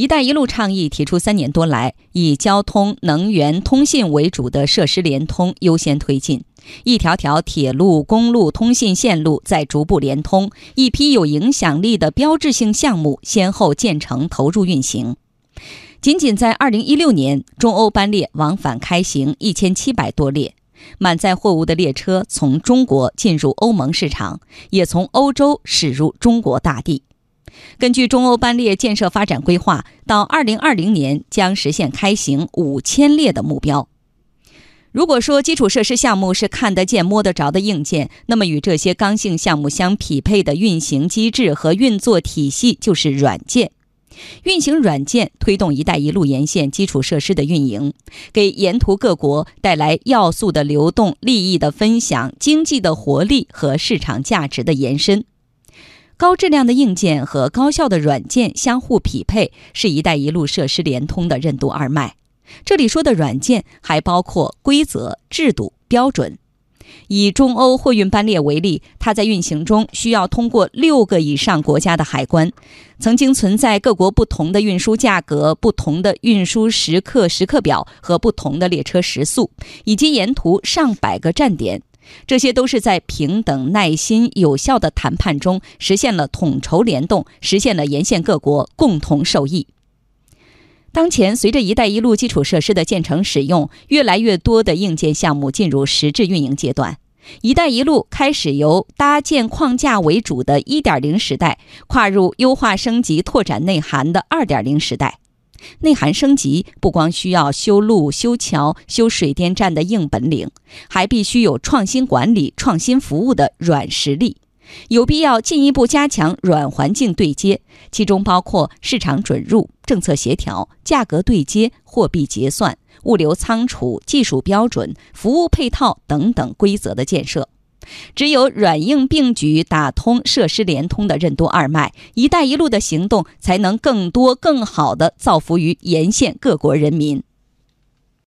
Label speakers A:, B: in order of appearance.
A: “一带一路”倡议提出三年多来，以交通、能源、通信为主的设施联通优先推进，一条条铁路、公路、通信线路在逐步联通，一批有影响力的标志性项目先后建成投入运行。仅仅在2016年，中欧班列往返开行1700多列，满载货物的列车从中国进入欧盟市场，也从欧洲驶入中国大地。根据中欧班列建设发展规划，到2020年将实现开行5000列的目标。如果说基础设施项目是看得见、摸得着的硬件，那么与这些刚性项目相匹配的运行机制和运作体系就是软件。运行软件推动“一带一路”沿线基础设施的运营，给沿途各国带来要素的流动、利益的分享、经济的活力和市场价值的延伸。高质量的硬件和高效的软件相互匹配，是一带一路设施联通的任督二脉。这里说的软件还包括规则、制度、标准。以中欧货运班列为例，它在运行中需要通过六个以上国家的海关，曾经存在各国不同的运输价格、不同的运输时刻时刻表和不同的列车时速，以及沿途上百个站点。这些都是在平等、耐心、有效的谈判中实现了统筹联动，实现了沿线各国共同受益。当前，随着“一带一路”基础设施的建成使用，越来越多的硬件项目进入实质运营阶段，“一带一路”开始由搭建框架为主的一点零时代，跨入优化升级、拓展内涵的二点零时代。内涵升级不光需要修路、修桥、修水电站的硬本领，还必须有创新管理、创新服务的软实力。有必要进一步加强软环境对接，其中包括市场准入、政策协调、价格对接、货币结算、物流仓储、技术标准、服务配套等等规则的建设。只有软硬并举，打通设施联通的任督二脉，“一带一路”的行动才能更多、更好地造福于沿线各国人民。